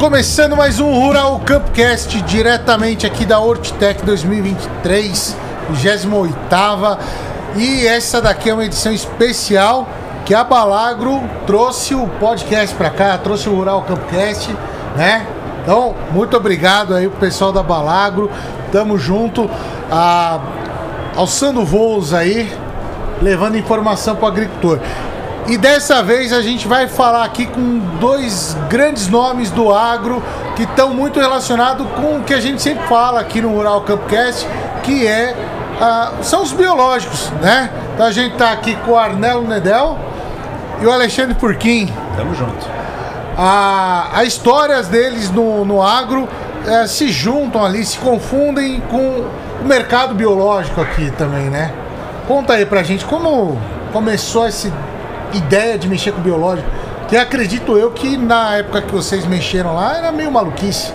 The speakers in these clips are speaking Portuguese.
começando mais um Rural Campcast diretamente aqui da Hortitec 2023, 28 e essa daqui é uma edição especial que a Balagro trouxe o podcast para cá, trouxe o Rural Campcast, né? Então, muito obrigado aí pro pessoal da Balagro. Tamo junto, a, alçando voos aí, levando informação pro agricultor. E dessa vez a gente vai falar aqui com dois grandes nomes do agro que estão muito relacionados com o que a gente sempre fala aqui no Rural Campcast, que é uh, são os biológicos, né? Então a gente está aqui com o Arnelo Nedel e o Alexandre Purquim. Tamo junto. As histórias deles no, no agro uh, se juntam ali, se confundem com o mercado biológico aqui também, né? Conta aí pra gente como começou esse ideia de mexer com biológico. Que acredito eu que na época que vocês mexeram lá era meio maluquice.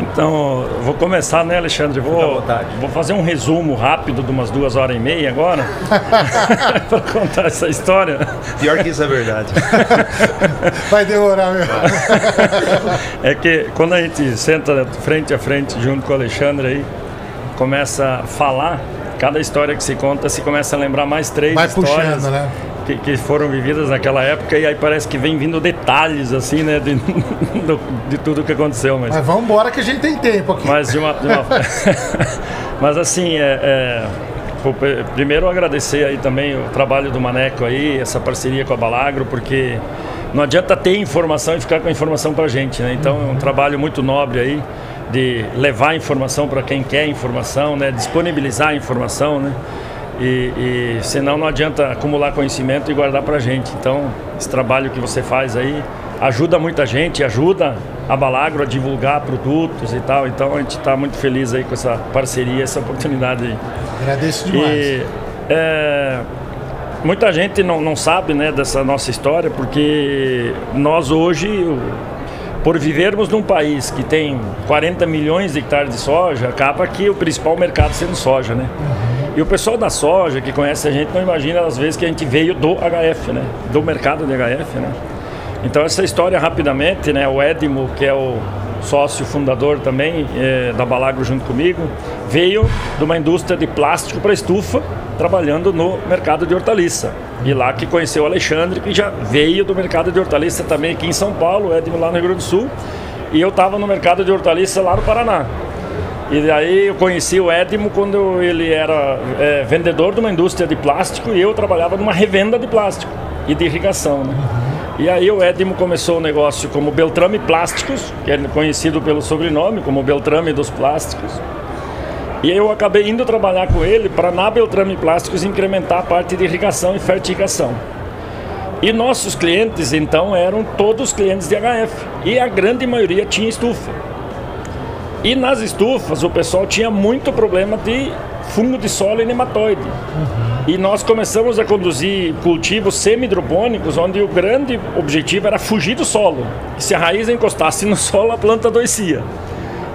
Então, vou começar, né, Alexandre? Vou, vou fazer um resumo rápido de umas duas horas e meia agora para contar essa história. Pior que isso é verdade. Vai demorar mesmo. é que quando a gente senta frente a frente junto com o Alexandre aí, começa a falar, cada história que se conta, se começa a lembrar mais três Vai histórias. puxando, né? Que, que, foram vividas naquela época e aí parece que vem vindo detalhes assim, né, de, de, de tudo que aconteceu. Mas, mas vamos embora que a gente tem tempo aqui. Mas de uma, de uma... mas assim, é, é... primeiro agradecer aí também o trabalho do Maneco aí, essa parceria com a Balagro, porque não adianta ter informação e ficar com a informação para gente, né? Então é um trabalho muito nobre aí de levar informação para quem quer informação, né? Disponibilizar informação, né? E, e senão não adianta acumular conhecimento e guardar para gente. Então, esse trabalho que você faz aí ajuda muita gente, ajuda a Balagro a divulgar produtos e tal. Então, a gente está muito feliz aí com essa parceria, essa oportunidade aí. Agradeço demais. E, é, muita gente não, não sabe né, dessa nossa história, porque nós hoje por vivermos num país que tem 40 milhões de hectares de soja, acaba que o principal mercado sendo soja, né? Uhum. E o pessoal da soja que conhece a gente não imagina às vezes que a gente veio do HF, né? Do mercado de HF, né? Então essa história rapidamente, né? O Edmo, que é o sócio fundador também é, da Balagro junto comigo, veio de uma indústria de plástico para estufa, trabalhando no mercado de hortaliça. E lá que conheceu o Alexandre, que já veio do mercado de hortaliça também aqui em São Paulo, o Edmo lá no Rio Grande do Sul. E eu estava no mercado de hortaliça lá no Paraná. E daí eu conheci o Edmo quando ele era é, vendedor de uma indústria de plástico e eu trabalhava numa revenda de plástico e de irrigação. Né? E aí o Edmo começou o negócio como Beltrame Plásticos, que é conhecido pelo sobrenome como Beltrame dos Plásticos. E eu acabei indo trabalhar com ele para na Beltrame Plásticos incrementar a parte de irrigação e fertigação. E nossos clientes então eram todos clientes de HF e a grande maioria tinha estufa. E nas estufas o pessoal tinha muito problema de fungo de solo e nematóide. Uhum. E nós começamos a conduzir cultivos semi-hidropônicos, onde o grande objetivo era fugir do solo. Se a raiz encostasse no solo, a planta adoecia.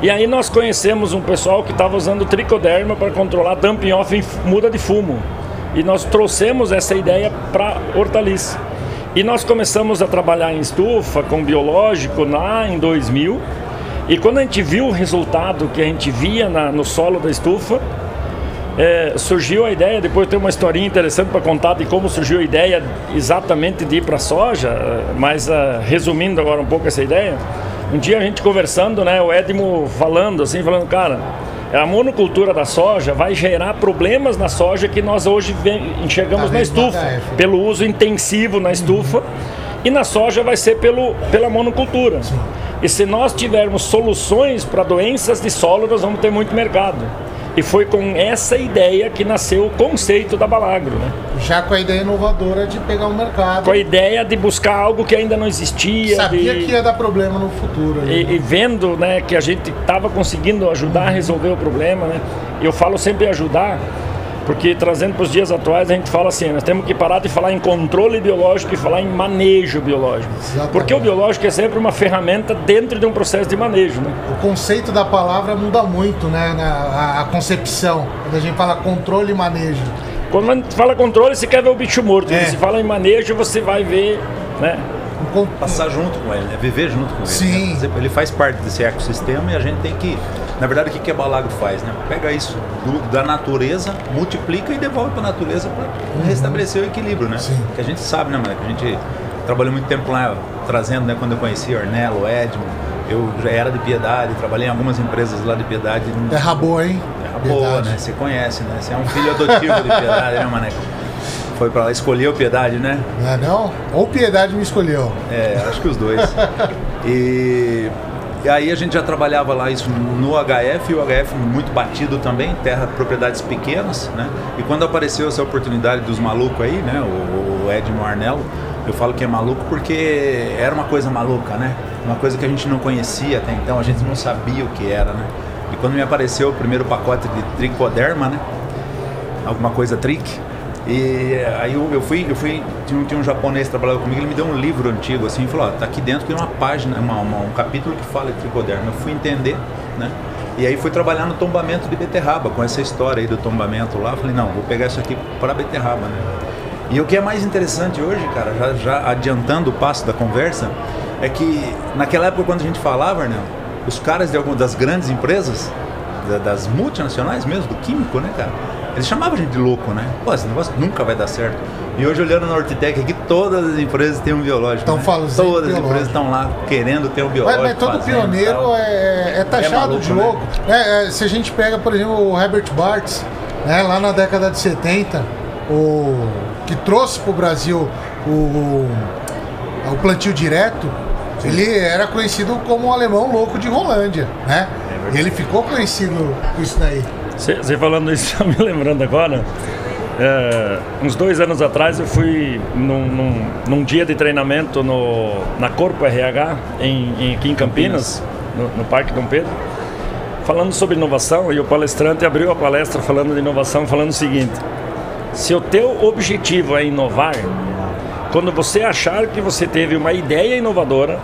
E aí nós conhecemos um pessoal que estava usando tricoderma para controlar dumping off em muda de fumo. E nós trouxemos essa ideia para hortaliça. E nós começamos a trabalhar em estufa com biológico lá em 2000 e quando a gente viu o resultado que a gente via na, no solo da estufa, é, surgiu a ideia, depois tem uma historinha interessante para contar de como surgiu a ideia exatamente de ir para a soja, mas uh, resumindo agora um pouco essa ideia, um dia a gente conversando, né, o Edmo falando assim, falando, cara, a monocultura da soja vai gerar problemas na soja que nós hoje enxergamos tá na estufa, pelo uso intensivo na estufa, e na soja vai ser pelo, pela monocultura. E se nós tivermos soluções para doenças de solo, nós vamos ter muito mercado. E foi com essa ideia que nasceu o conceito da Balagro, né? Já com a ideia inovadora de pegar o um mercado. Com a ideia de buscar algo que ainda não existia. Sabia de... que ia dar problema no futuro. E, né? e, vendo né, que a gente estava conseguindo ajudar a resolver o problema, né? Eu falo sempre ajudar, porque trazendo para os dias atuais, a gente fala assim: nós temos que parar de falar em controle biológico e falar em manejo biológico. Exatamente. Porque o biológico é sempre uma ferramenta dentro de um processo de manejo. Né? O conceito da palavra muda muito, né? A, a concepção. Quando a gente fala controle e manejo. Quando a gente fala controle, você quer ver o bicho morto. É. Quando se fala em manejo, você vai ver né, um, passar junto com ele, né? viver junto com ele. Sim. Né? Ele faz parte desse ecossistema e a gente tem que. Na verdade, o que, que a Balagro faz? Né? Pega isso do, da natureza, multiplica e devolve para a natureza para restabelecer o equilíbrio, né? Sim. Que a gente sabe, né, mano? Que a gente trabalhou muito tempo lá trazendo, né? Quando eu conheci Ornello, Edmond, eu já era de Piedade, trabalhei em algumas empresas lá de Piedade. Terra boa, hein? Terra boa, né? Você conhece, né? Você é um filho adotivo de Piedade, né, Maneco? Foi pra lá, escolheu Piedade, né? Não é não? Ou Piedade me escolheu? É, acho que os dois. e, e aí a gente já trabalhava lá isso no HF, e o HF muito batido também, terra, propriedades pequenas, né? E quando apareceu essa oportunidade dos malucos aí, né? O, o Edmo Arnello, eu falo que é maluco porque era uma coisa maluca, né? Uma coisa que a gente não conhecia até então, a gente não sabia o que era, né? E quando me apareceu o primeiro pacote de tricoderma, né? Alguma coisa trick. E aí eu, eu fui, eu fui tinha, um, tinha um japonês que trabalhava comigo, ele me deu um livro antigo assim, e falou, ó, tá aqui dentro tem uma página, uma, uma, um capítulo que fala de tricoderma. Eu fui entender, né? E aí fui trabalhar no tombamento de beterraba, com essa história aí do tombamento lá. Falei, não, vou pegar isso aqui para beterraba, né? E o que é mais interessante hoje, cara, já, já adiantando o passo da conversa, é que naquela época quando a gente falava, né, os caras de algumas das grandes empresas, das multinacionais mesmo, do químico, né, cara, eles chamavam a gente de louco, né? Pô, esse negócio nunca vai dar certo. E hoje olhando na Hortitec aqui, todas as empresas têm um biológico. Estão né? falando Todas as empresas estão lá querendo ter um biológico. Mas, mas todo fazendo, pioneiro é, é, taxado é maluco, de louco. Né? É, se a gente pega, por exemplo, o Herbert Bartz, né, lá na década de 70, o que trouxe para o Brasil o, o plantio direto, ele era conhecido como o alemão louco de Rolândia, né? É ele ficou conhecido com isso daí. Você falando isso, está me lembrando agora. É, uns dois anos atrás eu fui num, num, num dia de treinamento no, na Corpo RH em, em aqui em Campinas, no, no Parque Dom Pedro, falando sobre inovação e o palestrante abriu a palestra falando de inovação, falando o seguinte: se o teu objetivo é inovar, quando você achar que você teve uma ideia inovadora,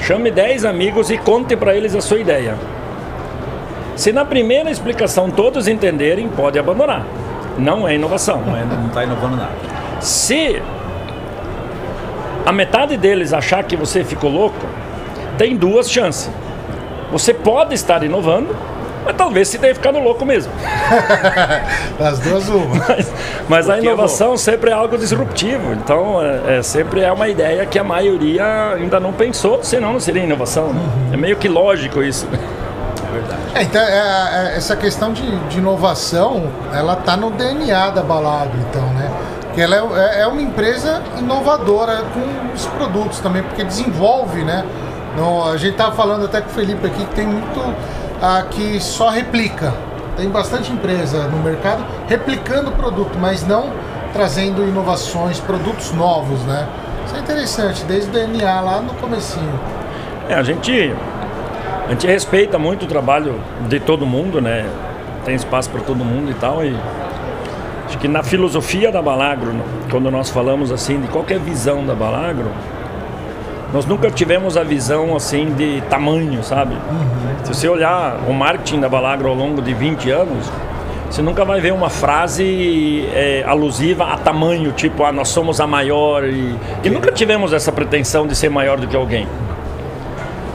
chame 10 amigos e conte para eles a sua ideia. Se na primeira explicação todos entenderem, pode abandonar. Não é inovação. Não está inovando nada. Se a metade deles achar que você ficou louco, tem duas chances. Você pode estar inovando mas talvez se tenha ficado louco mesmo. As duas uma. Mas, mas a inovação sempre é algo disruptivo. Então, é, é, sempre é uma ideia que a maioria ainda não pensou, senão não seria inovação. Né? Uhum. É meio que lógico isso. É verdade. É, então, é, é, essa questão de, de inovação, ela está no DNA da balada, então, né? Que ela é, é uma empresa inovadora com os produtos também, porque desenvolve, né? No, a gente estava falando até com o Felipe aqui que tem muito a que só replica. Tem bastante empresa no mercado replicando o produto, mas não trazendo inovações, produtos novos, né? Isso é interessante, desde o DNA lá no comecinho. É, a gente a gente respeita muito o trabalho de todo mundo, né? Tem espaço para todo mundo e tal e acho que na filosofia da Balagro, quando nós falamos assim de qualquer visão da Balagro, nós nunca tivemos a visão assim de tamanho, sabe? Uhum. Se você olhar o marketing da Balagro ao longo de 20 anos, você nunca vai ver uma frase é, alusiva a tamanho, tipo, ah, nós somos a maior. E, e nunca tivemos essa pretensão de ser maior do que alguém.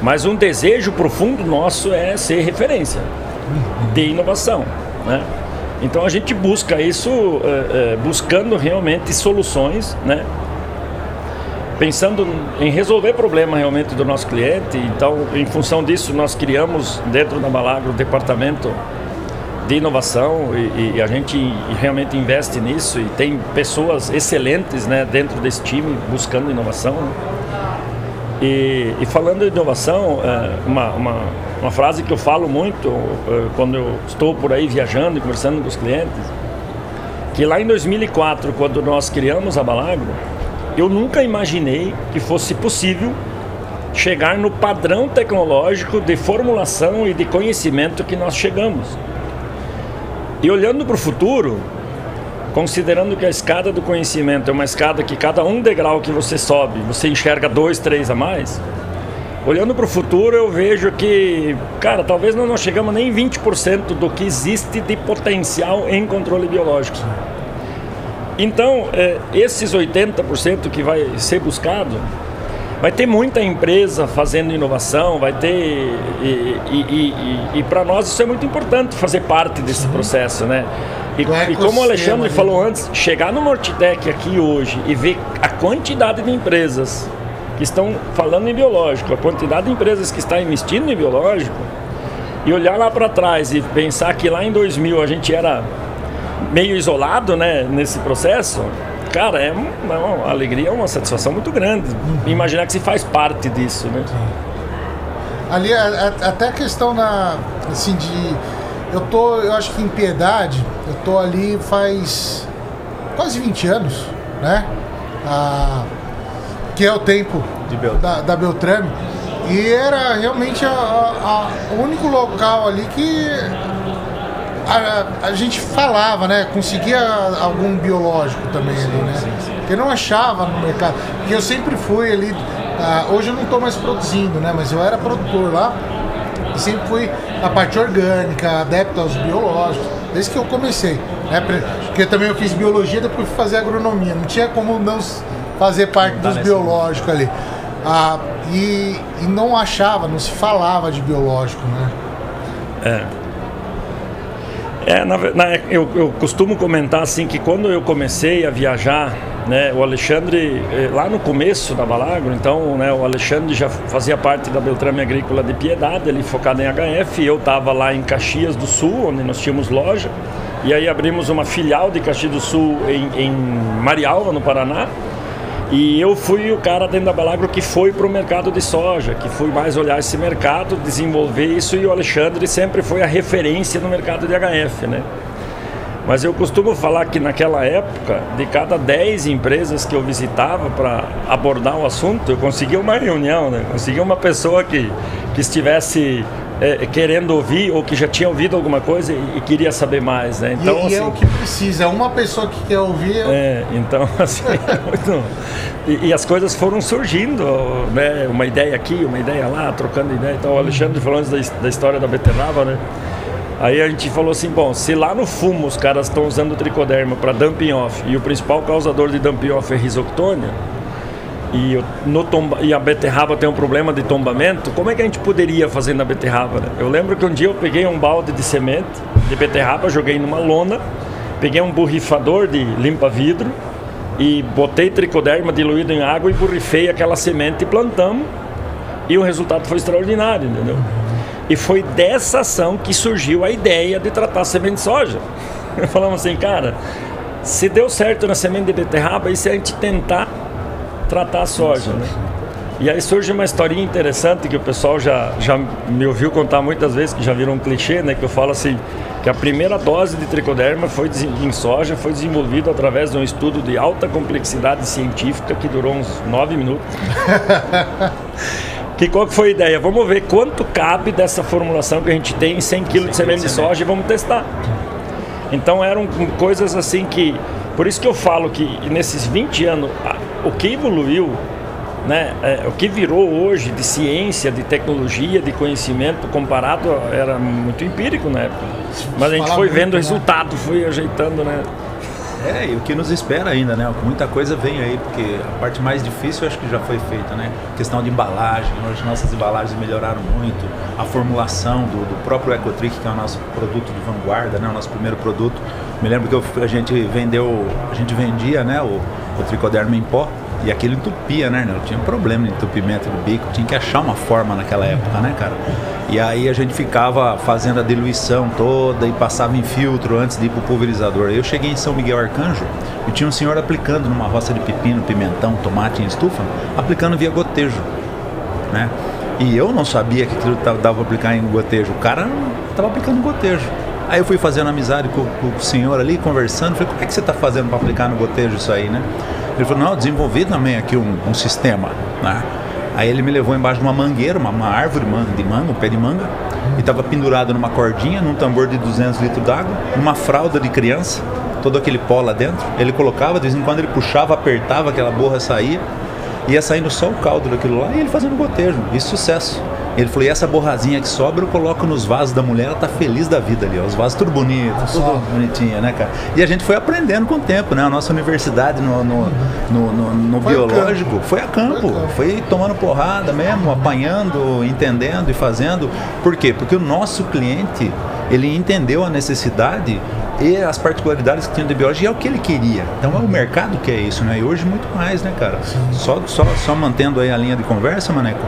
Mas um desejo profundo nosso é ser referência de inovação, né? Então a gente busca isso, é, é, buscando realmente soluções, né? pensando em resolver problema realmente do nosso cliente. Então, em função disso, nós criamos dentro da Balagro o departamento de inovação e, e, a gente realmente investe nisso e tem pessoas excelentes né, dentro desse time buscando inovação. E, e falando de inovação, é, uma, uma, uma, frase que eu falo muito é, quando eu estou por aí viajando e conversando com os clientes, que lá em 2004, quando nós criamos a Balagro, eu nunca imaginei que fosse possível chegar no padrão tecnológico de formulação e de conhecimento que nós chegamos. E olhando para o futuro, considerando que a escada do conhecimento é uma escada que cada um degrau que você sobe, você enxerga dois, três a mais. Olhando para o futuro, eu vejo que, cara, talvez nós não chegamos nem 20% do que existe de potencial em controle biológico. Então, é, esses 80% que vai ser buscado vai ter muita empresa fazendo inovação, vai ter. E, e, e, e para nós isso é muito importante fazer parte desse processo, né? E, e como o Alexandre né? falou antes, chegar no Mortitec aqui hoje e ver a quantidade de empresas que estão falando em biológico, a quantidade de empresas que estão investindo em biológico, e olhar lá para trás e pensar que lá em 2000 a gente era meio isolado né, nesse processo, cara, é uma, uma alegria, é uma satisfação muito grande. Imaginar que se faz parte disso, né? Ali, até a questão da, assim, de... Eu tô, eu acho que em Piedade, eu tô ali faz quase 20 anos, né? Ah, que é o tempo da, da Beltrame. E era realmente o único local ali que a, a, gente falava, né? Conseguia algum biológico também ali, né? Porque não achava no mercado. Porque eu sempre fui ali. Uh, hoje eu não estou mais produzindo, né? Mas eu era produtor lá. E sempre fui a parte orgânica, adepto aos biológicos, desde que eu comecei. Né? Porque também eu fiz biologia, depois fui fazer agronomia. Não tinha como não fazer parte dos biológicos ali. Ah, e, e não achava, não se falava de biológico, né? É. É, na, na, eu, eu, costumo comentar assim que quando eu comecei a viajar, né, o Alexandre, eh, lá no começo da Balagro, então né, o Alexandre já fazia parte da Beltrame Agrícola de Piedade, ele focado em HF, eu estava lá em Caxias do Sul, onde nós tínhamos loja, e aí abrimos uma filial de Caxias do Sul em, em Marialva, no Paraná, e eu fui o cara dentro da Balagro que foi para o mercado de soja, que fui mais olhar esse mercado, desenvolver isso e o Alexandre sempre foi a referência no mercado de HF, né? Mas eu costumo falar que naquela época, de cada 10 empresas que eu visitava para abordar o assunto, eu conseguia uma reunião, né? Conseguia uma pessoa que, que estivesse é, querendo ouvir ou que já tinha ouvido alguma coisa e, e queria saber mais, né? Então, e, assim, e, é assim, o que precisa, uma pessoa que quer ouvir. É, então assim, é muito... e, e, as coisas foram surgindo, né? Uma ideia aqui, uma ideia lá, trocando ideia. Então o Alexandre falou antes da, da história da beterraba, né? Aí a gente falou assim, bom, se lá no fumo os caras estão usando tricoderma para dumping off e o principal causador de dumping off é risoctônia, e, no tomba, e a beterraba tem um problema de tombamento, como é que a gente poderia fazer na beterraba? Né? Eu lembro que um dia eu peguei um balde de semente de beterraba, joguei numa lona, peguei um borrifador de limpa-vidro e botei tricoderma diluído em água e borrifei aquela semente e plantamos. E o resultado foi extraordinário, entendeu? E foi dessa ação que surgiu a ideia de tratar semente de soja. Falamos assim, cara, se deu certo na semente de beterraba, e se a gente tentar tratar a soja, né? E aí surge uma historinha interessante que o pessoal já, já me ouviu contar muitas vezes, que já virou um clichê, né? Que eu falo assim, que a primeira dose de tricoderma foi em soja foi desenvolvida através de um estudo de alta complexidade científica que durou uns nove minutos. que qual que foi a ideia? Vamos ver quanto cabe dessa formulação que a gente tem em 100 kg de semente de soja e vamos testar. Então eram coisas assim que... Por isso que eu falo que nesses 20 anos o que evoluiu, né, é, o que virou hoje de ciência, de tecnologia, de conhecimento comparado era muito empírico na época. Mas a gente foi vendo o né? resultado, foi ajeitando, né? É, e o que nos espera ainda, né? Muita coisa vem aí, porque a parte mais difícil acho que já foi feita, né? questão de embalagem, hoje nossas embalagens melhoraram muito, a formulação do, do próprio Ecotric, que é o nosso produto de vanguarda, né? O nosso primeiro produto. Me lembro que eu, a gente vendeu, a gente vendia, né? O, o tricoderma em pó, e aquilo entupia, né? Tinha problema de entupimento do bico, tinha que achar uma forma naquela época, né, cara? E aí a gente ficava fazendo a diluição toda e passava em filtro antes de ir pro pulverizador. Eu cheguei em São Miguel Arcanjo e tinha um senhor aplicando numa roça de pepino, pimentão, tomate em estufa, aplicando via gotejo, né? E eu não sabia que aquilo dava pra aplicar em gotejo. O cara tava aplicando gotejo. Aí eu fui fazendo amizade com, com o senhor ali, conversando. Falei, como é que você está fazendo para aplicar no gotejo isso aí, né? Ele falou, não, desenvolvi também aqui um, um sistema, né? Aí ele me levou embaixo de uma mangueira, uma, uma árvore de manga, um pé de manga, e estava pendurado numa cordinha, num tambor de 200 litros d'água, uma fralda de criança, todo aquele pó lá dentro. Ele colocava, de vez em quando ele puxava, apertava, aquela borra saía. Ia saindo só o caldo daquilo lá e ele fazendo gotejo. E sucesso. Ele falou, e essa borrazinha que sobra eu coloco nos vasos da mulher, ela tá feliz da vida ali, ó. Os vasos tudo bonitos, tudo bonitinho, né, cara? E a gente foi aprendendo com o tempo, né? A nossa universidade no, no, no, no, no foi biológico foi a campo. Foi, foi tomando porrada mesmo, apanhando, entendendo e fazendo. Por quê? Porque o nosso cliente, ele entendeu a necessidade e as particularidades que tinha de biologia é o que ele queria. Então é o mercado que é isso, né? E hoje muito mais, né, cara? Só, só, só mantendo aí a linha de conversa, Maneco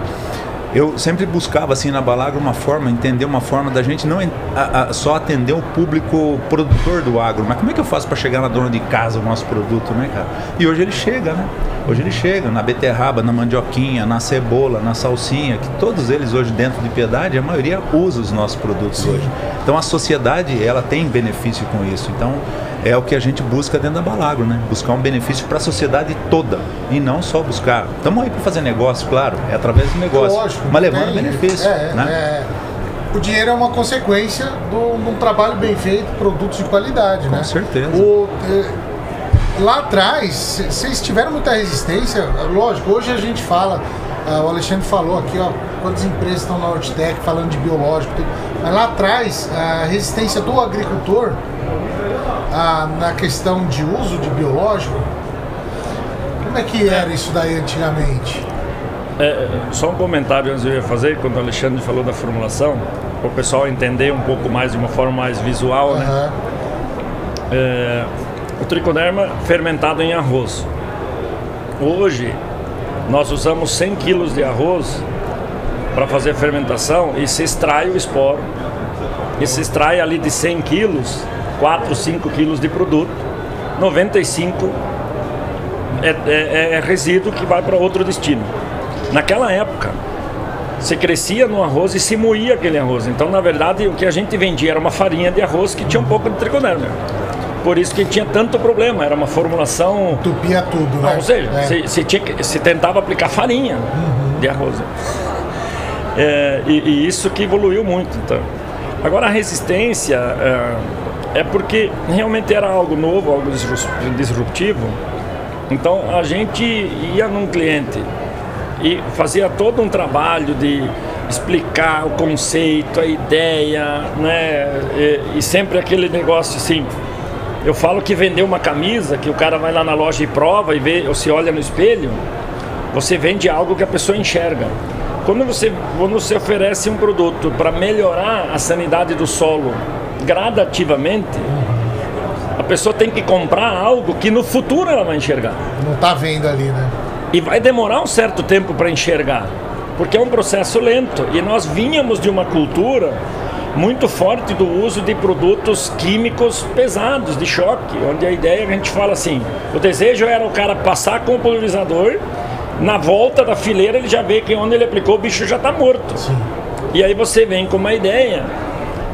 eu sempre buscava assim na Balagra uma forma, entender uma forma da gente não a, a, só atender o público produtor do agro, mas como é que eu faço para chegar na dona de casa o nosso produto, né, cara? E hoje ele chega, né? Hoje ele chega na beterraba, na mandioquinha, na cebola, na salsinha, que todos eles hoje dentro de Piedade, a maioria usa os nossos produtos Sim. hoje. Então a sociedade, ela tem benefício com isso. Então é o que a gente busca dentro da Balagro, né? Buscar um benefício para a sociedade toda e não só buscar. Estamos aí para fazer negócio, claro, é através do negócio, Lógico, mas levando tem, benefício. É, né? É, o dinheiro é uma consequência de um trabalho bem feito, produtos de qualidade, Com né? Com certeza. O, é, lá atrás, vocês tiveram muita resistência, lógico, hoje a gente fala, uh, o Alexandre falou aqui, ó, quantas empresas estão na Hortitec falando de biológico, mas lá atrás, a resistência do agricultor ah, na questão de uso de biológico, como é que era isso daí antigamente? É, só um comentário antes eu ia fazer, quando o Alexandre falou da formulação, para o pessoal entender um pouco mais de uma forma mais visual, uhum. né? É, o tricoderma fermentado em arroz. Hoje, nós usamos 100 quilos de arroz para fazer a fermentação e se extrai o esporo. E se extrai ali de 100 quilos 4, 5 quilos de produto, 95 é, é, é resíduo que vai para outro destino. Naquela época, se crescia no arroz e se moía aquele arroz. Então, na verdade, o que a gente vendia era uma farinha de arroz que tinha um pouco de tricoderma. Por isso que tinha tanto problema, era uma formulação. Tupia tudo, né? Ou seja, é. se, se, tinha, se tentava aplicar farinha uhum. de arroz. É, e, e, isso que evoluiu muito. Então. Agora, a resistência. É, é porque realmente era algo novo, algo disruptivo. Então a gente ia num cliente e fazia todo um trabalho de explicar o conceito, a ideia, né? E, e, sempre aquele negócio assim. Eu falo que vender uma camisa, que o cara vai lá na loja e prova e vê, ou se olha no espelho, você vende algo que a pessoa enxerga. Quando você, quando você oferece um produto para melhorar a sanidade do solo gradativamente, a pessoa tem que comprar algo que no futuro ela vai enxergar. Não está vendo ali, né? E vai demorar um certo tempo para enxergar, porque é um processo lento. E nós vínhamos de uma cultura muito forte do uso de produtos químicos pesados, de choque, onde a ideia é a gente fala assim: o desejo era o cara passar com o pulverizador, na volta da fileira ele já vê que onde ele aplicou o bicho já está morto. Sim. E aí você vem com uma ideia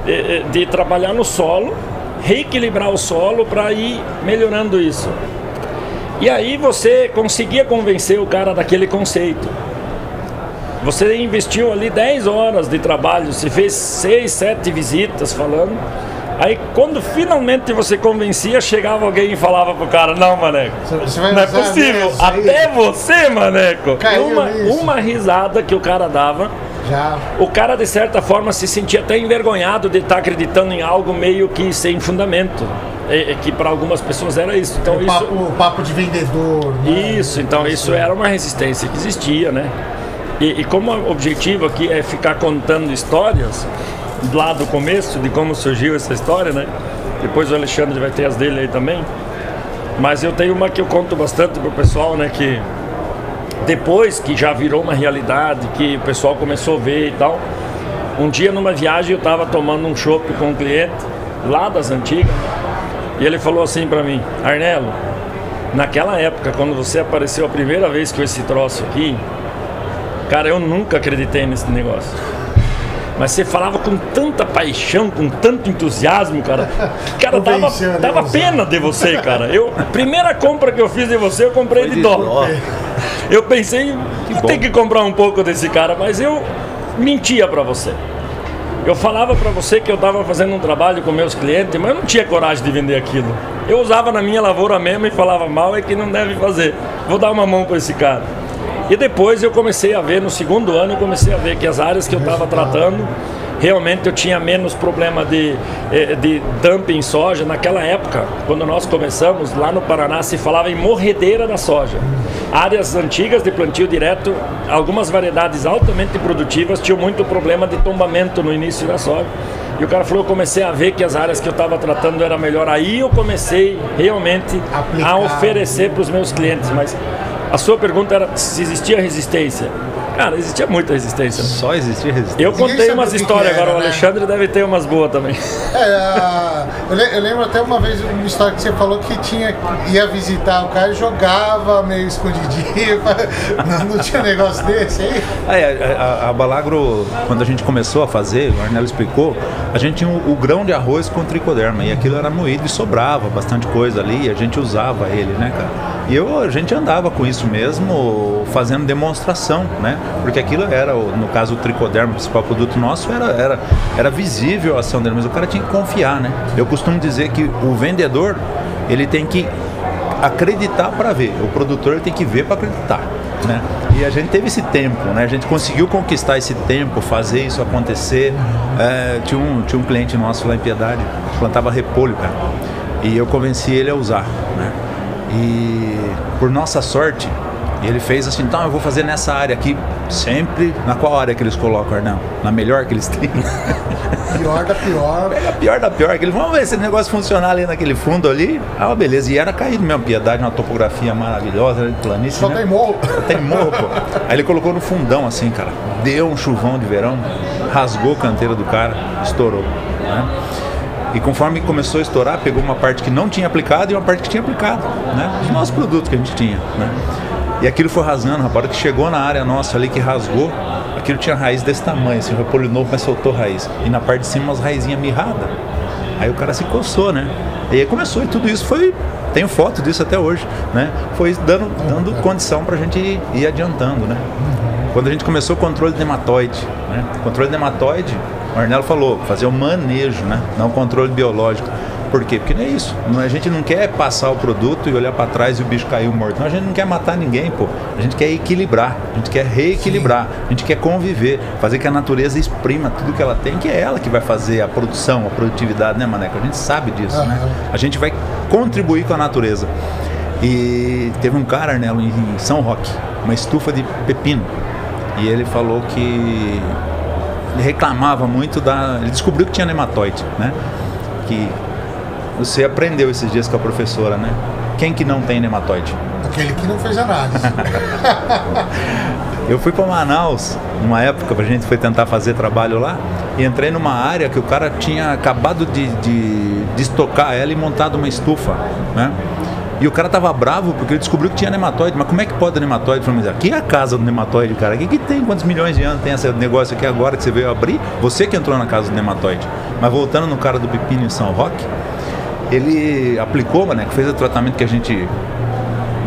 de, de trabalhar no solo, reequilibrar o solo para ir melhorando isso. E aí você conseguia convencer o cara daquele conceito. Você investiu ali 10 horas de trabalho, você fez 6, 7 visitas falando. Aí quando finalmente você convencia, chegava alguém e falava pro cara, não, maneco, não é possível. Até você, maneco. Caiu uma, uma risada que o cara dava já. O cara, de certa forma, se sentia até envergonhado de estar acreditando em algo meio que sem fundamento. É, é que para algumas pessoas era isso. Então, o, isso... Papo, o papo de vendedor. Né? Isso, então isso era uma resistência que existia, né? E, e como o objetivo aqui é ficar contando histórias, lá do começo, de como surgiu essa história, né? Depois o Alexandre vai ter as dele aí também. Mas eu tenho uma que eu conto bastante pro pessoal, né? Que depois que já virou uma realidade, que o pessoal começou a ver e tal, um dia numa viagem eu estava tomando um chopp com um cliente lá das antigas e ele falou assim para mim, Arnelo, naquela época quando você apareceu a primeira vez com esse troço aqui, cara, eu nunca acreditei nesse negócio. Mas você falava com tanta paixão, com tanto entusiasmo, cara. Cara, dava, dava pena de você, cara. Eu, primeira compra que eu fiz de você, eu comprei Foi de, de dó. Eu pensei que tem que comprar um pouco desse cara, mas eu mentia para você. Eu falava para você que eu estava fazendo um trabalho com meus clientes, mas eu não tinha coragem de vender aquilo. Eu usava na minha lavoura mesmo e falava mal é que não deve fazer. Vou dar uma mão para esse cara. E depois eu comecei a ver, no segundo ano, eu comecei a ver que as áreas que eu estava tratando realmente eu tinha menos problema de, eh, de dumping soja. Naquela época, quando nós começamos, lá no Paraná se falava em morredeira da soja. Áreas antigas de plantio direto, algumas variedades altamente produtivas tinham muito problema de tombamento no início da soja. E o cara falou, eu comecei a ver que as áreas que eu estava tratando era melhor. Aí eu comecei realmente Aplicar. a oferecer para os meus clientes. Mas a sua pergunta era se existia resistência. Cara, existia muita resistência. Só existia resistência. Eu contei umas histórias agora, né? o Alexandre deve ter umas boas também. É, eu lembro até uma vez uma história que você falou que tinha, ia visitar o cara e jogava meio escondidinho. Não, não tinha negócio desse aí? É, a, a, Balagro, quando a gente começou a fazer, o Arnelo explicou, a gente tinha o, o grão de arroz com tricoderma e aquilo era moído e sobrava bastante coisa ali e a gente usava ele, né, cara? E eu, a gente andava com isso mesmo, fazendo demonstração, né? Porque aquilo era, no caso, o tricoderma, o principal produto nosso, era, era, era visível a ação dele, mas o cara tinha que confiar, né? Eu costumo dizer que o vendedor, ele tem que acreditar para ver, o produtor tem que ver para acreditar. Né? E a gente teve esse tempo, né? A gente conseguiu conquistar esse tempo, fazer isso acontecer. É, tinha, um, tinha um cliente nosso lá em Piedade, plantava repolho, cara. E eu convenci ele a usar, né? E por nossa sorte, ele fez assim, então eu vou fazer nessa área aqui, sempre. Na qual área que eles colocam, Arnão? Na melhor que eles têm? Pior da pior. Pega pior da pior. Que eles vão ver se o negócio funcionar ali naquele fundo ali. Ah, beleza. E era caído mesmo, piedade, uma topografia maravilhosa, né, planície. Só né? tem morro. Só tem morro, pô. Aí ele colocou no fundão assim, cara. Deu um chuvão de verão, rasgou a canteira do cara, estourou. Né? E conforme começou a estourar, pegou uma parte que não tinha aplicado e uma parte que tinha aplicado, né? Os nossos produtos que a gente tinha, né? E aquilo foi rasgando, rapaz. que chegou na área nossa ali que rasgou, aquilo tinha raiz desse tamanho, assim, repolho novo, mas soltou raiz. E na parte de cima umas raizinhas mirradas. Aí o cara se coçou, né? E aí começou, e tudo isso foi. Tenho foto disso até hoje, né? Foi dando, dando condição pra gente ir, adiantando, né? Quando a gente começou o controle de nematóide, né? Controle de nematóide, o Arnelo falou, fazer o manejo, né? Não o controle biológico. Por quê? Porque não é isso. A gente não quer passar o produto e olhar para trás e o bicho caiu morto. Não, a gente não quer matar ninguém, pô. A gente quer equilibrar, a gente quer reequilibrar, Sim. a gente quer conviver, fazer que a natureza exprima tudo que ela tem, que é ela que vai fazer a produção, a produtividade, né, Maneco? A gente sabe disso, uhum. né? A gente vai contribuir com a natureza. E teve um cara, Arnelo, em São Roque, uma estufa de pepino. E ele falou que ele reclamava muito da. Ele descobriu que tinha nematóide, né? Que você aprendeu esses dias com a professora, né? Quem que não tem nematóide? Aquele que não fez análise. eu fui para Manaus, numa época, a gente foi tentar fazer trabalho lá, e entrei numa área que o cara tinha acabado de, de, de estocar ela e montado uma estufa, né? E o cara tava bravo porque ele descobriu que tinha nematóide. Mas como é que pode nematóide? Falei, mas aqui é a casa do nematóide, cara. Aqui que tem quantos milhões de anos tem esse negócio aqui agora que você veio abrir? Você que entrou na casa do nematóide. Mas voltando no cara do pepino em São Roque, ele aplicou, né, fez o tratamento que a gente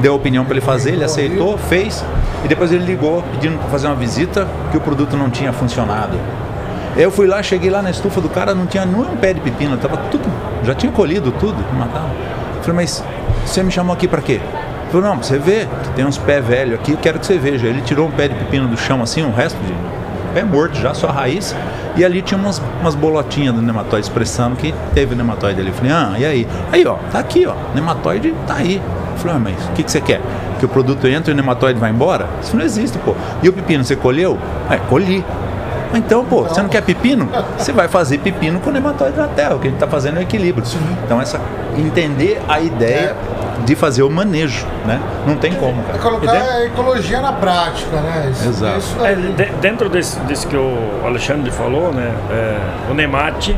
deu a opinião para ele fazer, ele aceitou, fez e depois ele ligou pedindo para fazer uma visita que o produto não tinha funcionado. Eu fui lá, cheguei lá na estufa do cara, não tinha nenhum pé de pepino, tava tudo, já tinha colhido tudo, matava. Falei, mas você me chamou aqui para quê? Falei, não, você vê que tem uns pés velhos aqui, eu quero que você veja. Ele tirou um pé de pepino do chão assim, um resto de pé morto já, só a raiz. E ali tinha umas, umas bolotinhas do nematóide expressando que teve nematóide ali. Eu falei, ah, e aí? Aí, ó, tá aqui, ó, nematóide tá aí. Eu falei, ah, mas o que, que você quer? Que o produto entre e o nematóide vai embora? Isso não existe, pô. E o pepino, você colheu? É, colhi. Então, pô, você não quer pepino? Você vai fazer pepino com nematóide na terra. O que a gente está fazendo é o equilíbrio. Então, essa entender a ideia de fazer o manejo, né? Não tem como, cara. É colocar a ecologia na prática, né? Isso, Exato. Isso é, de, dentro desse, desse, que o Alexandre falou, né? É, o nemate,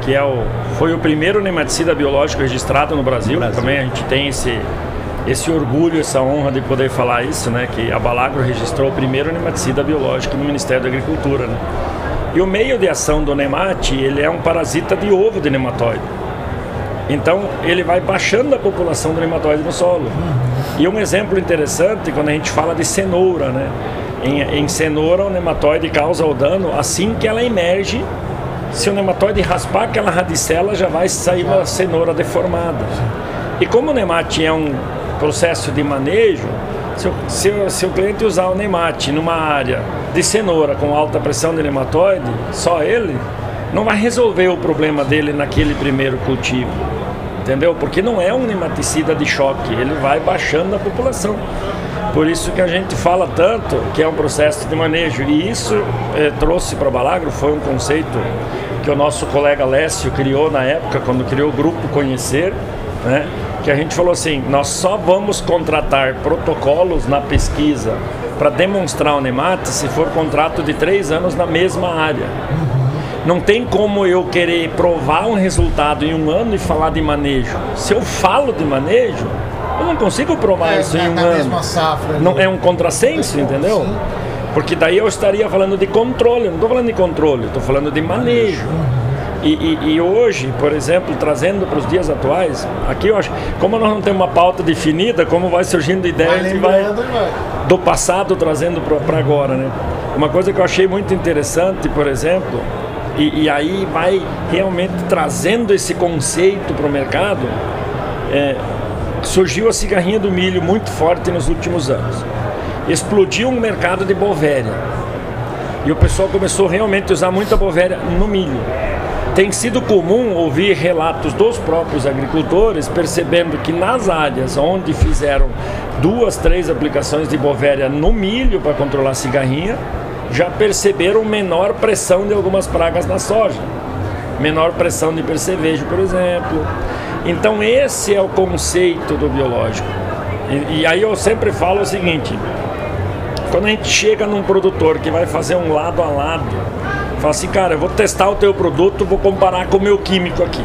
que é o, foi o primeiro nematicida biológico registrado no Brasil. no Brasil. Também a gente tem esse esse orgulho, essa honra de poder falar isso, né? Que a Balagro registrou o primeiro nematicida biológico no Ministério da Agricultura, né? E o meio de ação do nemate, ele é um parasita de ovo de nematóide. Então ele vai baixando a população do nematóide no solo. E um exemplo interessante quando a gente fala de cenoura, né? Em, em cenoura o nematóide causa o dano assim que ela emerge. Se o nematóide raspar aquela radicela, já vai sair uma cenoura deformada. E como o nemate é um processo de manejo, Se o, se, o, se o cliente usar o Nemat numa área de cenoura com alta pressão de nematóide, só ele, não vai resolver o problema dele naquele primeiro cultivo. Entendeu? Porque não é um nematicida de choque, ele vai baixando a população. Por isso que a gente fala tanto que é um processo de manejo. E isso eh, trouxe para Balagro, foi um conceito que o nosso colega Lécio criou na época, quando criou o grupo Conhecer, né? Que a gente falou assim, nós só vamos contratar protocolos na pesquisa para demonstrar o NEMAT se for contrato de três anos na mesma área. Não tem como eu querer provar um resultado em um ano e falar de manejo. Se eu falo de manejo, eu não consigo provar é, isso em um ano. Safra, não é um contrassenso, entendeu? Sim. Porque daí eu estaria falando de controle, não estou falando de controle, estou falando de manejo. E, e, e, hoje, por exemplo, trazendo para os dias atuais, aqui eu acho, como nós não temos uma pauta definida, como vai surgindo ideias vai, vai do passado trazendo para agora, né? Uma coisa que eu achei muito interessante, por exemplo, e, e aí vai realmente trazendo esse conceito para o mercado, é, surgiu a cigarrinha do milho muito forte nos últimos anos. Explodiu um mercado de bovéria. E o pessoal começou realmente a usar muita bovéria no milho. Tem sido comum ouvir relatos dos próprios agricultores percebendo que nas áreas onde fizeram duas, três aplicações de bovéria no milho para controlar a cigarrinha, já perceberam menor pressão de algumas pragas na soja. Menor pressão de percevejo, por exemplo então esse é o conceito do biológico. E, e, aí eu sempre falo o seguinte: quando a gente chega num produtor que vai fazer um lado a lado, fala assim, cara, eu vou testar o teu produto, vou comparar com o meu químico aqui.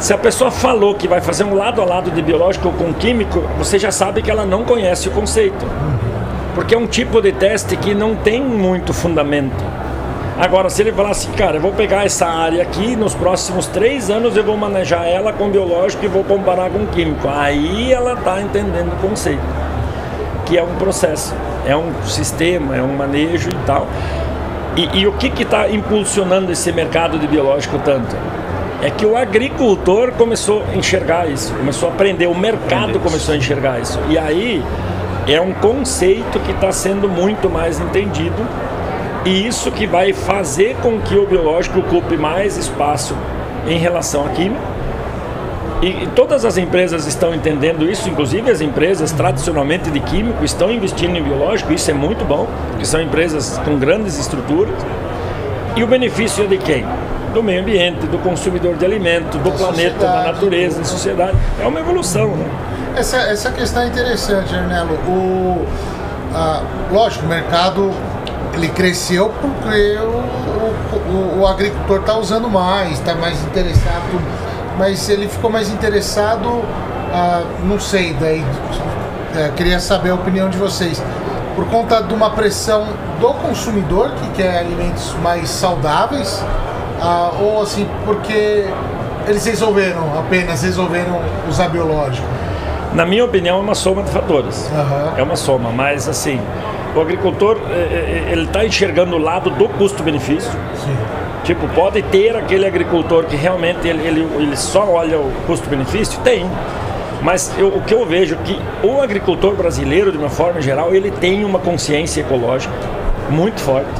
Se a pessoa falou que vai fazer um lado a lado de biológico com químico, você já sabe que ela não conhece o conceito. Porque é um tipo de teste que não tem muito fundamento. Agora, se ele falar assim, cara, eu vou pegar essa área aqui, nos próximos três anos eu vou manejar ela com biológico e vou comparar com químico. Aí ela está entendendo o conceito, que é um processo, é um sistema, é um manejo e tal. E, e o que está impulsionando esse mercado de biológico tanto? É que o agricultor começou a enxergar isso, começou a aprender, o mercado começou a enxergar isso. E aí é um conceito que está sendo muito mais entendido e isso que vai fazer com que o biológico ocupe mais espaço em relação à química. E, todas as empresas estão entendendo isso, inclusive as empresas tradicionalmente de químico estão investindo em biológico, isso é muito bom, porque são empresas com grandes estruturas. E o benefício é de quem? Do meio ambiente, do consumidor de alimento, do da planeta, da natureza, da sociedade. É uma evolução, né? Essa, essa questão é interessante, Arnelo. O, a, lógico, o mercado ele cresceu porque o, o, o agricultor está usando mais, está mais interessado, mas ele ficou mais interessado, ah, não sei, daí é, queria saber a opinião de vocês. Por conta de uma pressão do consumidor que quer alimentos mais saudáveis, ah, ou assim, porque eles resolveram, apenas resolveram usar biológico? Na minha opinião, é uma soma de fatores. Uhum. É uma soma, mas assim, o agricultor é, é, ele está enxergando o lado do custo-benefício. Tipo, pode ter aquele agricultor que realmente ele, ele, ele só olha o custo-benefício? Tem. Mas eu, o que eu vejo é que o agricultor brasileiro, de uma forma geral, ele tem uma consciência ecológica muito forte.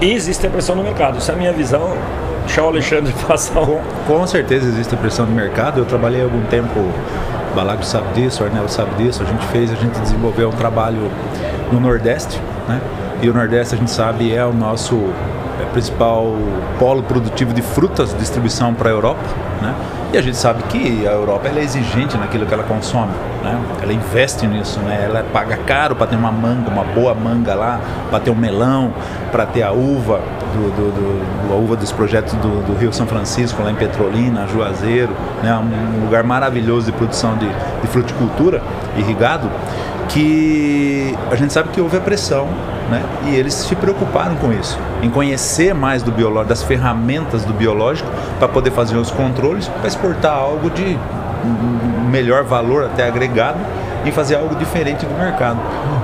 E existe a pressão no mercado. Essa é a minha visão. Deixa o Alexandre passar o... Com certeza existe a pressão no mercado. Eu trabalhei algum tempo, o sabe disso, o Arnel sabe disso. A gente fez, a gente desenvolveu um trabalho no Nordeste, né? E o Nordeste a gente sabe é o nosso principal polo produtivo de frutas, distribuição para a Europa, né? E a gente sabe que a Europa é exigente naquilo que ela consome, né? Ela investe nisso, né? Ela paga caro para ter uma manga, uma boa manga lá, para ter um melão, para ter a uva, do, do, do, a uva dos projetos do, do, Rio São Francisco, lá em Petrolina, Juazeiro, né? Um lugar maravilhoso de produção de, de fruticultura irrigado que a gente sabe que houve a pressão, né? E eles se preocuparam com isso, em conhecer mais do biológico, das ferramentas do biológico para poder fazer os controles, para exportar algo de melhor valor até agregado e fazer algo diferente do mercado.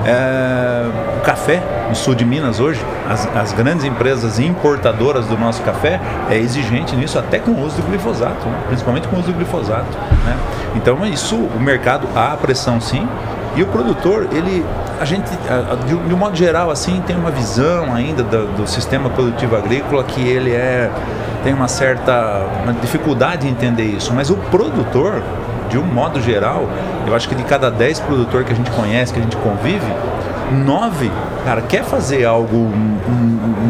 É, o café no sul de Minas hoje, as, as, grandes empresas importadoras do nosso café é exigente nisso até com o uso do glifosato, né? principalmente com o uso do glifosato. Né? Então isso, o mercado há pressão sim, E o produtor, ele, a gente, de, um modo geral, assim, tem uma visão ainda do, do, sistema produtivo agrícola que ele é tem uma certa uma dificuldade em entender isso. Mas o produtor, de um modo geral, eu acho que de cada 10 produtores que a gente conhece, que a gente convive, nove, cara, quer fazer algo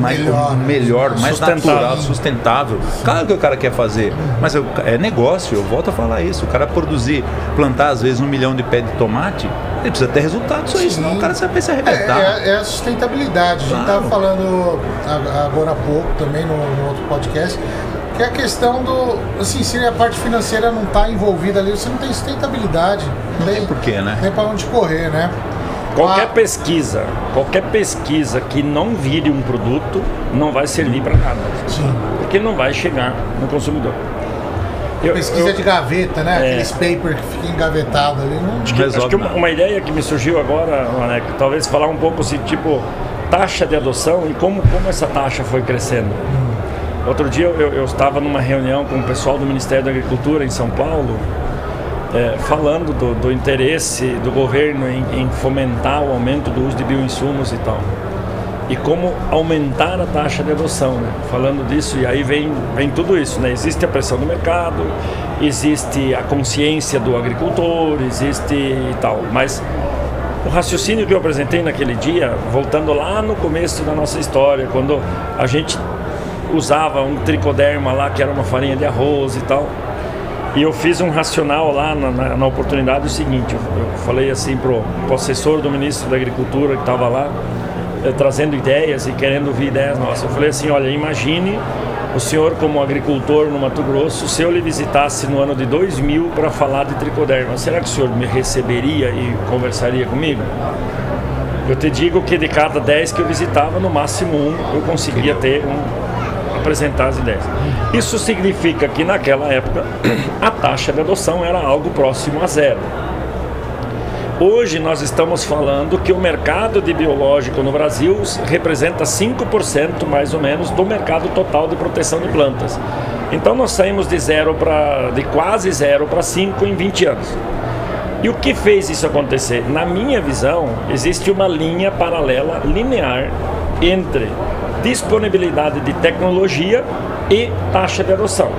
mais melhor, melhor mais sustentável. natural, sustentável. Claro que o cara quer fazer, mas é negócio, eu volto a falar isso. O cara produzir, plantar às vezes um milhão de pé de tomate, ele precisa ter resultado isso aí, senão o cara vai se arrebentar. É, é, é, a sustentabilidade. A gente estava falando agora há pouco também no, no outro podcast que é a questão do. Assim, se a parte financeira não está envolvida ali, você não tem sustentabilidade. Não tem, tem porquê, né? Tem para onde correr, né? Qualquer pesquisa, qualquer pesquisa que não vire um produto não vai servir para nada. Sim. Porque não vai chegar no consumidor. Eu, pesquisa eu, de gaveta, né? É, Aqueles paper que fica engavetado ali. Não acho que, acho que uma, uma, ideia que me surgiu agora, Maneco, talvez falar um pouco assim, tipo, taxa de adoção e como, como essa taxa foi crescendo. Hum. Outro dia eu, eu estava numa reunião com o pessoal do Ministério da Agricultura em São Paulo é, falando do, do, interesse do governo em, em, fomentar o aumento do uso de bioinsumos e tal. E como aumentar a taxa de adoção, né? falando disso, e aí vem, vem tudo isso, né? Existe a pressão do mercado, existe a consciência do agricultor, existe e tal, mas o raciocínio que eu apresentei naquele dia, voltando lá no começo da nossa história, quando a gente usava um tricoderma lá, que era uma farinha de arroz e tal, e eu fiz um racional lá na, na, na oportunidade o seguinte, eu, falei assim pro, pro assessor do ministro da Agricultura que estava lá, eh, trazendo ideias e querendo ouvir ideias nossas. Eu falei assim, olha, imagine o senhor como agricultor no Mato Grosso, se eu lhe visitasse no ano de 2000 para falar de tricoderma, será que o senhor me receberia e conversaria comigo? Eu te digo que de cada 10 que eu visitava, no máximo um eu conseguia ter um, apresentar as ideias. Isso significa que naquela época a taxa de adoção era algo próximo a zero. Hoje nós estamos falando que o mercado de biológico no Brasil representa 5% mais ou menos do mercado total de proteção de plantas. Então nós saímos de zero para de quase zero para 5 em 20 anos. E o que fez isso acontecer? Na minha visão, existe uma linha paralela linear entre disponibilidade de tecnologia e taxa de adoção.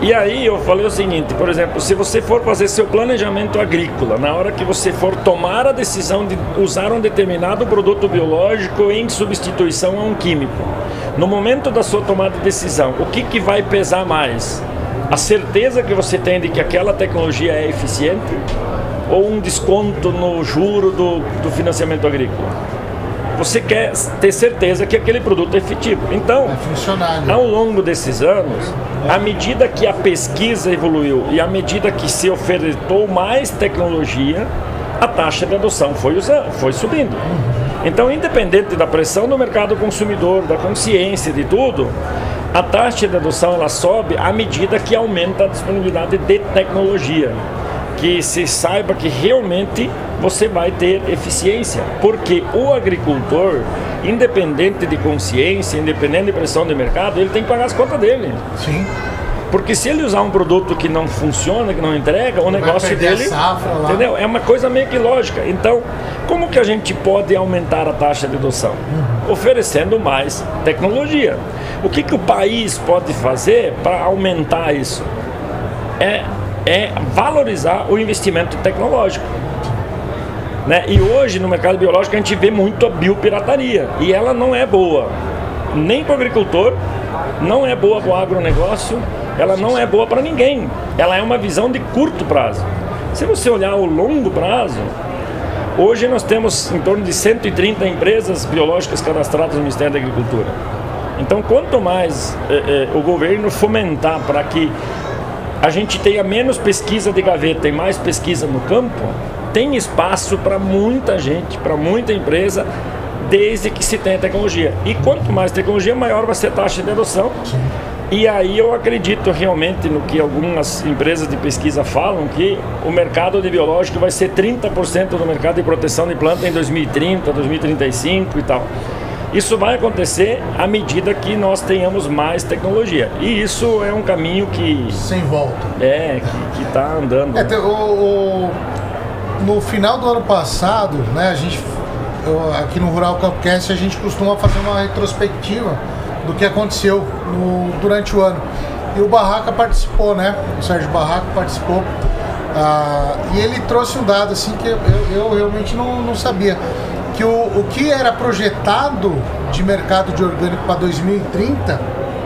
E aí eu falei o seguinte, por exemplo, se você for fazer seu planejamento agrícola, na hora que você for tomar a decisão de usar um determinado produto biológico em substituição a um químico, no momento da sua tomada de decisão, o que, que vai pesar mais? A certeza que você tem de que aquela tecnologia é eficiente ou um desconto no juro do, do financiamento agrícola? Você quer ter certeza que aquele produto é efetivo. Então, é ao longo desses anos, à medida que a pesquisa evoluiu e à medida que se ofertou mais tecnologia, a taxa de adoção foi, usando, foi subindo. Então, independente da pressão do mercado consumidor, da consciência, de tudo, a taxa de adoção ela sobe à medida que aumenta a disponibilidade de tecnologia que se saiba que realmente você vai ter eficiência, porque o agricultor, independente de consciência, independente de pressão de mercado, ele tem que pagar as contas dele. Sim. Porque se ele usar um produto que não funciona, que não entrega, o negócio dele, entendeu? É uma coisa meio que lógica. Então, como que a gente pode aumentar a taxa de adoção? Uhum. Oferecendo mais tecnologia. O que que o país pode fazer para aumentar isso? É é valorizar o investimento tecnológico. Né? E hoje no mercado biológico a gente vê muito a biopirataria e ela não é boa nem para o agricultor, não é boa para o agronegócio, ela não é boa para ninguém. Ela é uma visão de curto prazo. Se você olhar o longo prazo, hoje nós temos em torno de 130 empresas biológicas cadastradas no Ministério da Agricultura. Então, quanto mais eh, eh, o governo fomentar para que a gente tenha menos pesquisa de gaveta e mais pesquisa no campo, tem espaço para muita gente, para muita empresa, desde que se tenha tecnologia. E quanto mais tecnologia, maior vai ser a taxa de adoção. E aí eu acredito realmente no que algumas empresas de pesquisa falam, que o mercado de biológico vai ser 30% do mercado de proteção de planta em 2030, 2035 e tal. Isso vai acontecer à medida que nós tenhamos mais tecnologia. E isso é um caminho que. Sem volta. É, que está andando. É, o, o, no final do ano passado, né, a gente eu, aqui no Rural Campcast a gente costuma fazer uma retrospectiva do que aconteceu no, durante o ano. E o Barraca participou, né? O Sérgio Barraca participou. Ah, e ele trouxe um dado assim que eu, eu realmente não, não sabia. Que o, o que era projetado de mercado de orgânico para 2030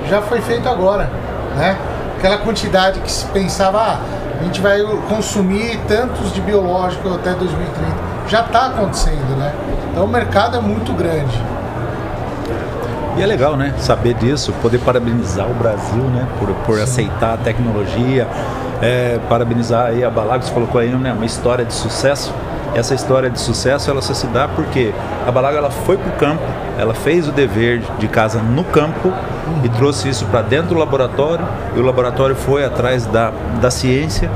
já foi feito agora, né? Aquela quantidade que se pensava, ah, a gente vai consumir tantos de biológico até 2030. Já está acontecendo, né? Então o mercado é muito grande. E é legal, né? Saber disso, poder parabenizar o Brasil, né? Por, por aceitar a tecnologia, é, parabenizar aí a Balagos colocou aí né, uma história de sucesso. Essa história de sucesso ela só se dá porque a Balago ela foi para o campo, ela fez o dever de casa no campo e trouxe isso para dentro do laboratório e o laboratório foi atrás da, da ciência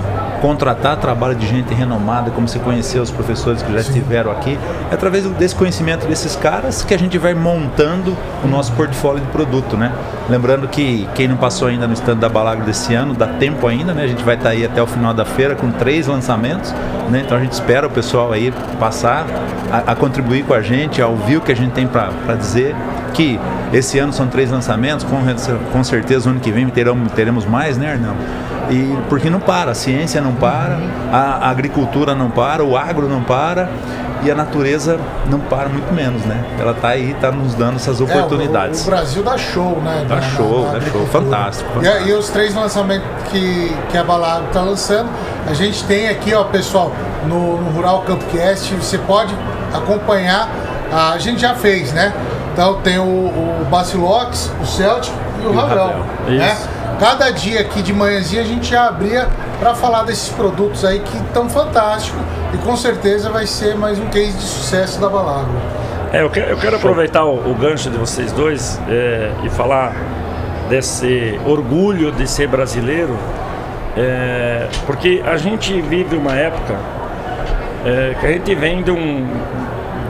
contratar trabalho de gente renomada, como você conheceu os professores que já Sim. estiveram aqui. É através desse conhecimento desses caras que a gente vai montando o nosso portfólio de produto, né? Lembrando que quem não passou ainda no stand da Balagro desse ano, dá tempo ainda, né? A gente vai estar tá aí até o final da feira com três lançamentos, né? Então a gente espera o pessoal aí passar a, a contribuir com a gente, a ouvir o que a gente tem para dizer que esse ano são três lançamentos, com, com certeza o ano que vem teremos, teremos mais, né, Arnão? E porque não para, a ciência não para, a, a agricultura não para, o agro não para e a natureza não para muito menos, né? Ela está aí, está nos dando essas oportunidades. É, o, o, Brasil dá show, né? Dá show, dá show, fantástico. fantástico. E, e, os três lançamentos que, que a Balago está lançando, a gente tem aqui, ó, pessoal, no, no Rural Campcast, você pode acompanhar, a gente já fez, né? Então tem o, o Bacilox, o Celtic e o, e Ravel, né? Cada dia aqui de manhãzinha a gente já abria para falar desses produtos aí que estão fantásticos e com certeza vai ser mais um case de sucesso da Balagro. É, eu quero, eu quero aproveitar o, o, gancho de vocês dois é, e falar desse orgulho de ser brasileiro, é, porque a gente vive uma época é, que a gente vem de um,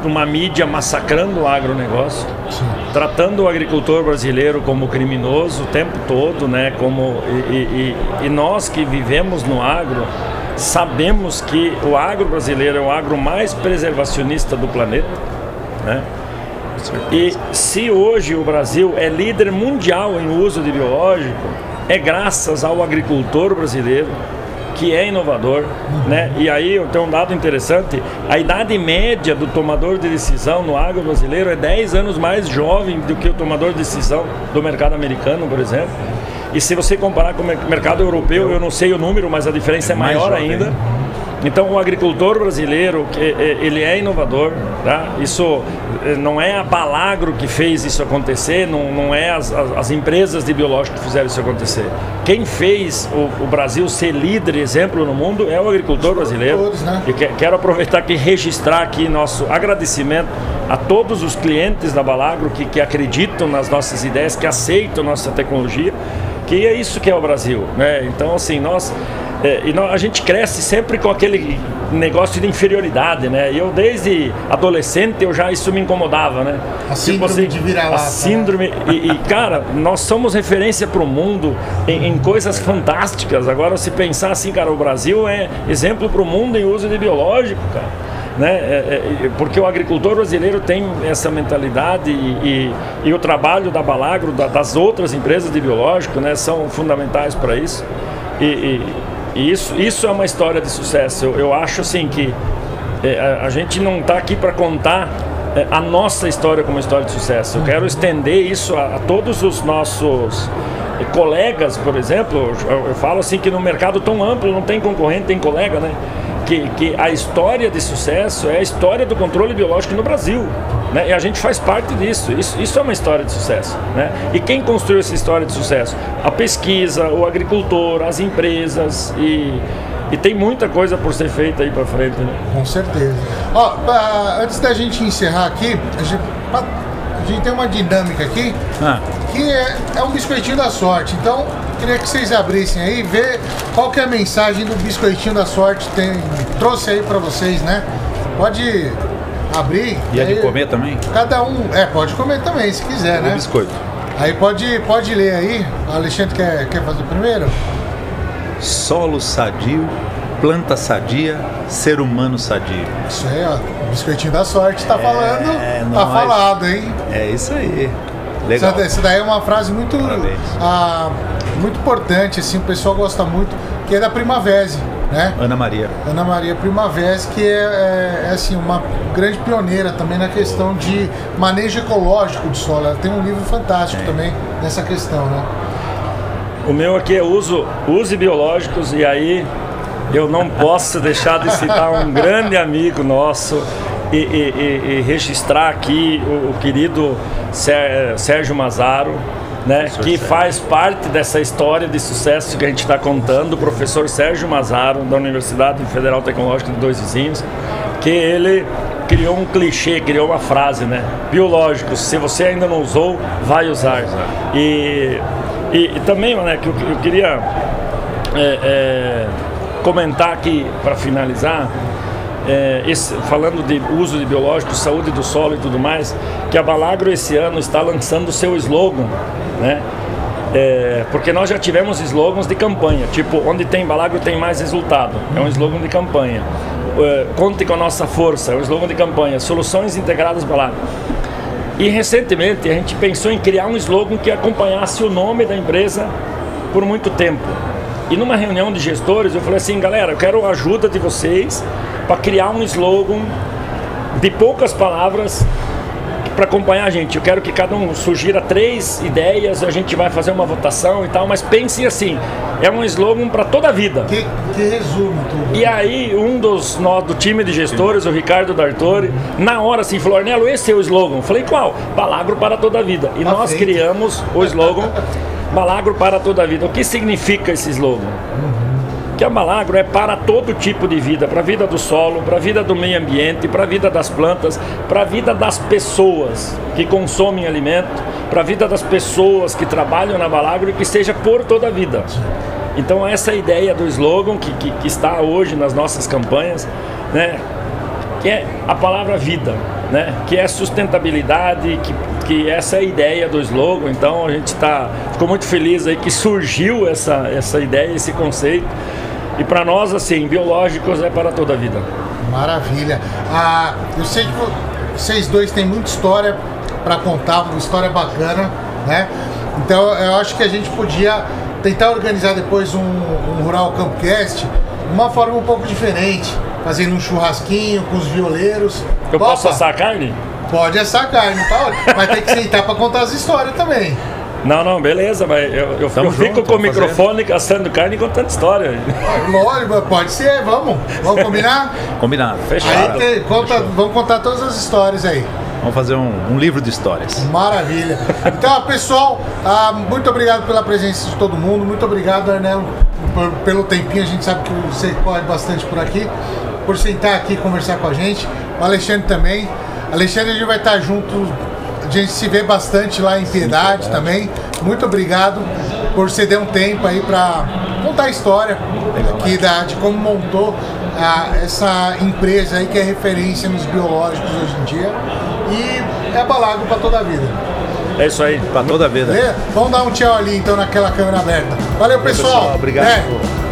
uma mídia massacrando o agronegócio, Sim. tratando o agricultor brasileiro como criminoso o tempo todo, né? Como, e, e, e nós que vivemos no agro sabemos que o agro brasileiro é o agro mais preservacionista do planeta, né? E se hoje o Brasil é líder mundial em uso de biológico, é graças ao agricultor brasileiro que é inovador, né? E aí eu tenho um dado interessante, a idade média do tomador de decisão no agro brasileiro é 10 anos mais jovem do que o tomador de decisão do mercado americano, por exemplo. E se você comparar com o mercado europeu, eu não sei o número, mas a diferença é, é maior ainda. Então o agricultor brasileiro, ele é inovador, tá? Isso eh, não é a Balagro que fez isso acontecer, não, não é as, as, empresas de biológico que fizeram isso acontecer. Quem fez o, o Brasil ser líder, exemplo no mundo, é o agricultor brasileiro. Né? E quero aproveitar aqui e registrar aqui nosso agradecimento a todos os clientes da Balagro que, que acreditam nas nossas ideias, que aceitam nossa tecnologia, que é isso que é o Brasil, né? Então assim, nós é, e a gente cresce sempre com aquele negócio de inferioridade, né? Eu desde adolescente eu já isso me incomodava, né? A tipo síndrome assim, de virar A síndrome né? e, e, cara, nós somos referência para o mundo em, em, coisas fantásticas. Agora se pensar assim, cara, o Brasil é exemplo para o mundo em uso de biológico, cara. Né? É, é, porque o agricultor brasileiro tem essa mentalidade e, e, e o trabalho da Balagro, da, das outras empresas de biológico, né, são fundamentais para isso. E, e isso, isso é uma história de sucesso. Eu, eu acho assim que é, a, a, gente não está aqui para contar é, a nossa história como história de sucesso. Eu quero estender isso a, a todos os nossos colegas, por exemplo. Eu, eu, falo assim que no mercado tão amplo não tem concorrente, tem colega, né? Que, que a história de sucesso é a história do controle biológico no Brasil. Né? E a gente faz parte disso. Isso, isso é uma história de sucesso. Né? E quem construiu essa história de sucesso? A pesquisa, o agricultor, as empresas e, e tem muita coisa por ser feita aí para frente. Né? Com certeza. Ó, pra, antes da gente encerrar aqui, a gente, pra, a gente tem uma dinâmica aqui ah. que é, é um biscoitinho da sorte. Então, queria que vocês abrissem aí, ver qual que é a mensagem do biscoitinho da sorte tem trouxe aí para vocês, né? Pode abrir. E é de comer também? Cada um. É, pode comer também, se quiser, né? biscoito. Aí pode, pode ler aí. O Alexandre quer, quer fazer primeiro? Solo sadio, planta sadia, ser humano sadio. Isso aí, ó. Biscoitinho da sorte tá falando. É, Tá nós. falado, hein? É isso aí. Legal. Essa, essa daí é uma frase muito, ah, muito importante, assim, o pessoal gosta muito, que é da Primavese, né? Ana Maria. Ana Maria Primavera, que é, é, é, assim, uma grande pioneira também na questão de manejo ecológico de solo. Ela tem um livro fantástico também nessa questão, né? O meu aqui é uso, use biológicos e aí eu não posso deixar de citar um grande amigo nosso e, e- e- registrar aqui o, o querido Sé- Sérgio Mazaro, né, que faz parte dessa história de sucesso que a gente está contando, o professor Sérgio Mazaro, da Universidade Federal Tecnológica de Dois Vizinhos, que ele criou um clichê, criou uma frase, né? Biológicos, se você ainda não usou, vai usar. E, e, e também, né, que eu, eu queria é, é, comentar aqui para finalizar, é, esse- falando de uso de biológicos, saúde do solo e tudo mais, que a Balagro esse ano está lançando o seu slogan, né? É, porque nós já tivemos slogans de campanha, tipo, onde tem Balagro tem mais resultado, é um slogan de campanha. É, Conte com a nossa força, é um slogan de campanha. Soluções integradas Balagro. E recentemente a gente pensou em criar um slogan que acompanhasse o nome da empresa por muito tempo. E numa reunião de gestores eu falei assim, galera, eu quero a ajuda de vocês para criar um slogan de poucas palavras para acompanhar a gente. Eu quero que cada um sugira três ideias, a gente vai fazer uma votação e tal, mas pensem assim, é um slogan para toda a vida. Que, que resume tudo. E aí, um dos nós do time de gestores, o Ricardo D'Artori, na hora assim, falou: Arnelo, esse é o slogan. Eu Falei, qual? Balagro para toda a vida. E Tá nós feito. criamos o slogan Balagro para toda a vida. O que significa esse slogan? Que a Balagro é para todo tipo de vida, para a vida do solo, para a vida do meio ambiente, para a vida das plantas, para a vida das pessoas que consomem alimento, para a vida das pessoas que trabalham na Balagro e que seja por toda a vida. Então essa é ideia do slogan que, que, que está hoje nas nossas campanhas, né? Que é a palavra vida, né? que é sustentabilidade, que, que essa é a ideia do slogan. Então a gente tá, ficou muito feliz aí que surgiu essa, essa ideia, esse conceito. E para nós, assim, biológicos é para toda a vida. Maravilha. Ah, eu sei que vo- vocês dois têm muita história para contar, uma história bacana, né? Então eu acho que a gente podia tentar organizar depois um, um Rural Campcast de uma forma um pouco diferente, fazendo um churrasquinho com os violeiros. Eu posso Opa, assar carne? Pode assar carne, tá? ótimo. Mas tem que sentar para contar as histórias também. Não, não, beleza, mas eu, eu, eu fico com o vamos fazer. microfone assando carne e contando história. Lógico, pode ser, vamos. Vamos combinar? Combinado. Aí Fechado. tem- conta, vamos contar todas as histórias aí. Vamos fazer um, um livro de histórias. Maravilha. Então, pessoal, ah, muito obrigado pela presença de todo mundo. Muito obrigado, Arnel, por- pelo tempinho. A gente sabe que você corre bastante por aqui. Por sentar aqui e conversar com a gente. O Alexandre também. Alexandre, a gente vai estar junto. A gente se vê bastante lá em Piedade também. Muito obrigado por ceder um tempo aí para contar a história aqui da, de como montou ah, essa empresa aí que é referência nos biológicos hoje em dia. E é balago para toda a vida. É isso aí. Para toda a vida. Vamos dar um tchau ali então naquela câmera aberta. Valeu, pessoal. pessoal, obrigado. É.